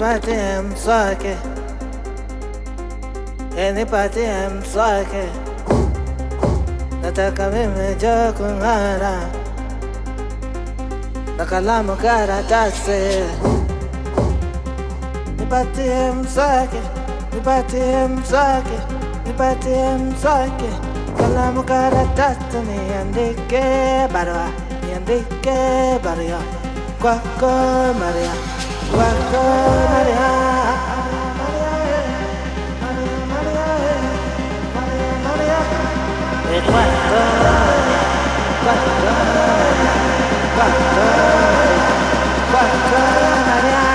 nipatie mswaki, e nipatie mswaki, nataka mimi jo kung'ara na kalamu karatasi, nipatie mswaki, nipatie mswaki, nipatie mswaki, kalamu karatasi, niandike barua, niandike barua. Kwako Maria. Maria,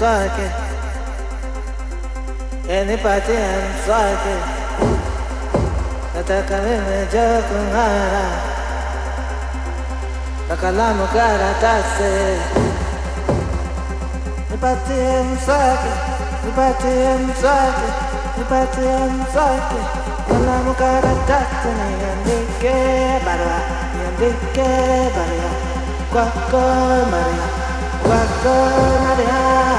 Mswaki, e nipatie mswaki, nataka mimi jo kung'ara. Na kalamu karatasi. Nipatie mswaki, nipatie mswaki, nipatie mswaki, kalamu karatasi, niandike barua, niandike barua. Kwako Maria, kwako Maria.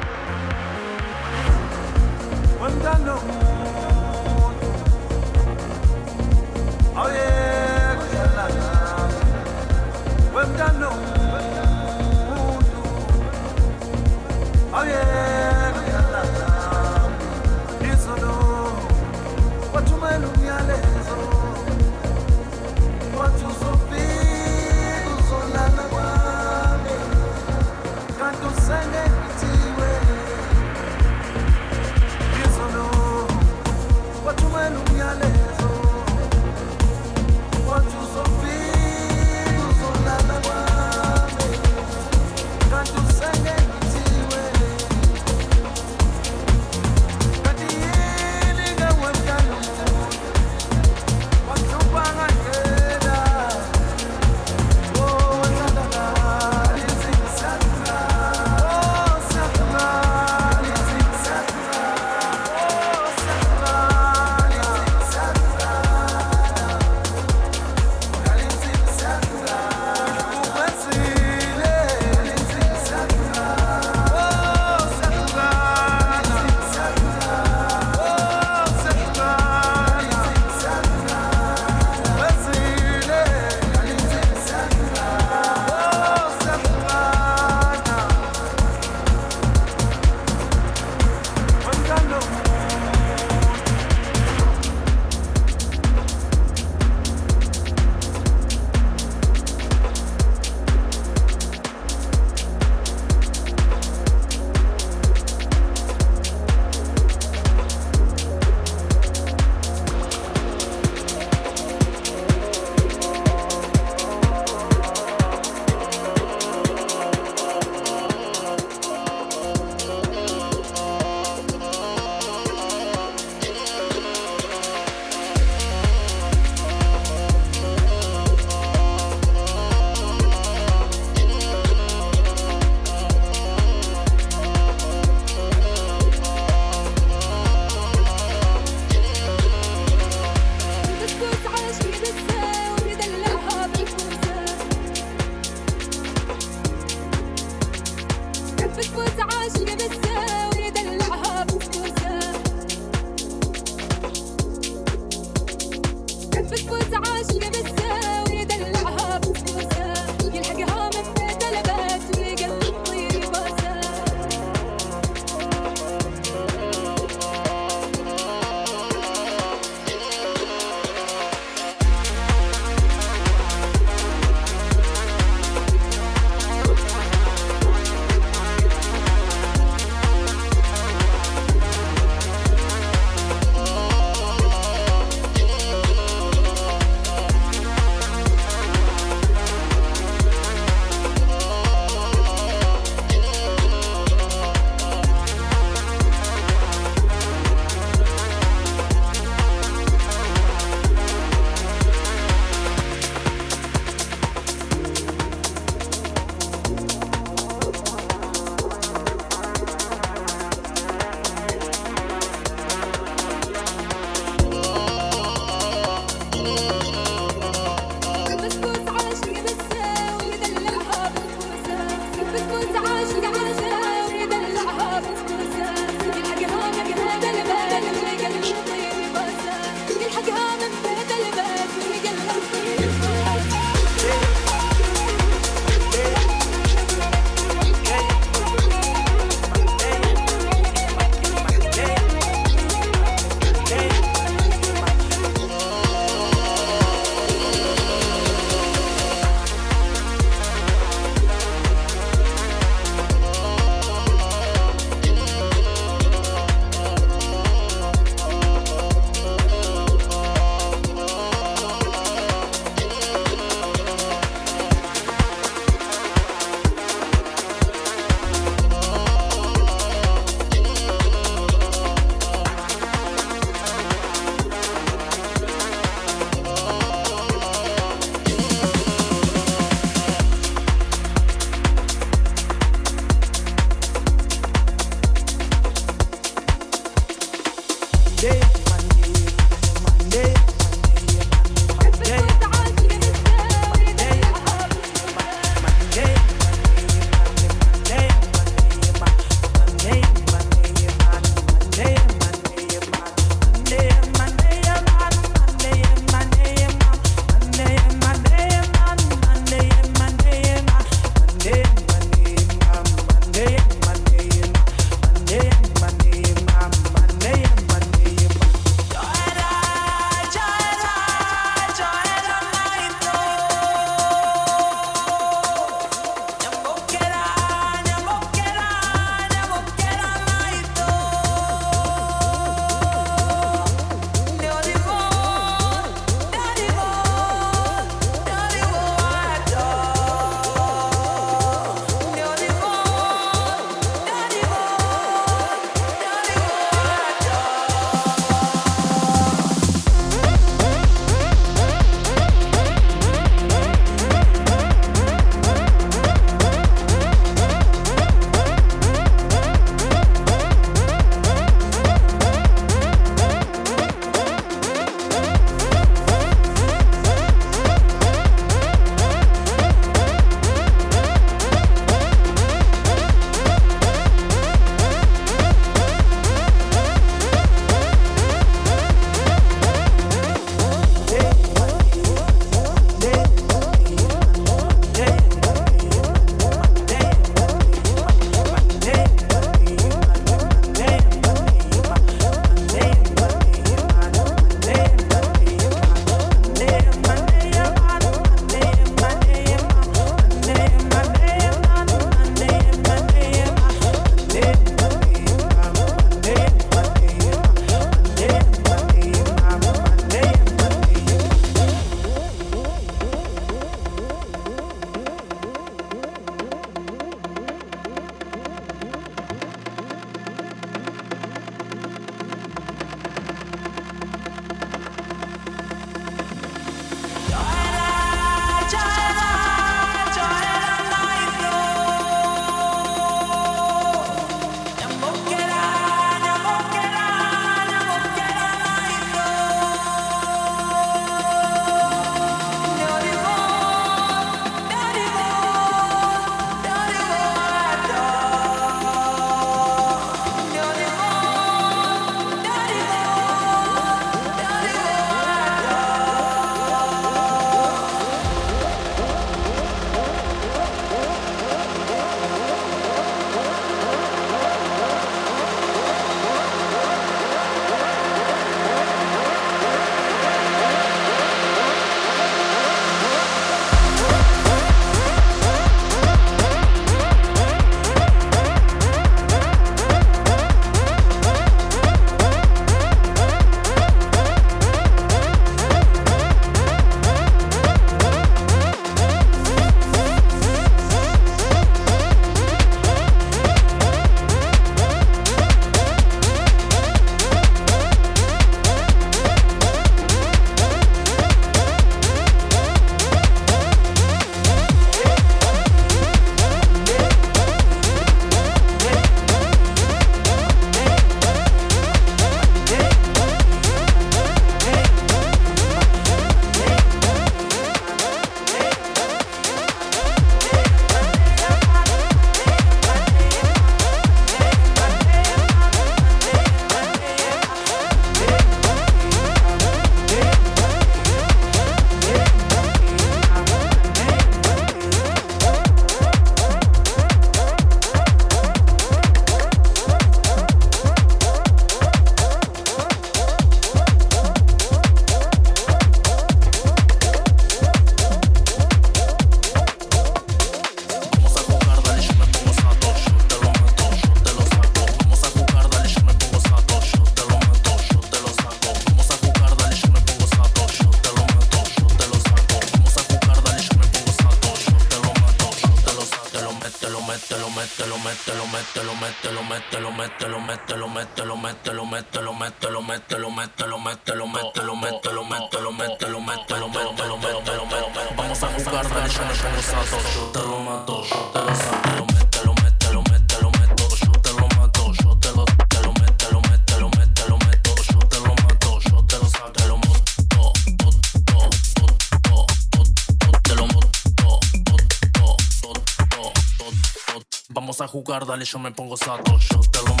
Jugar, dale, yo me pongo sato, yo te lo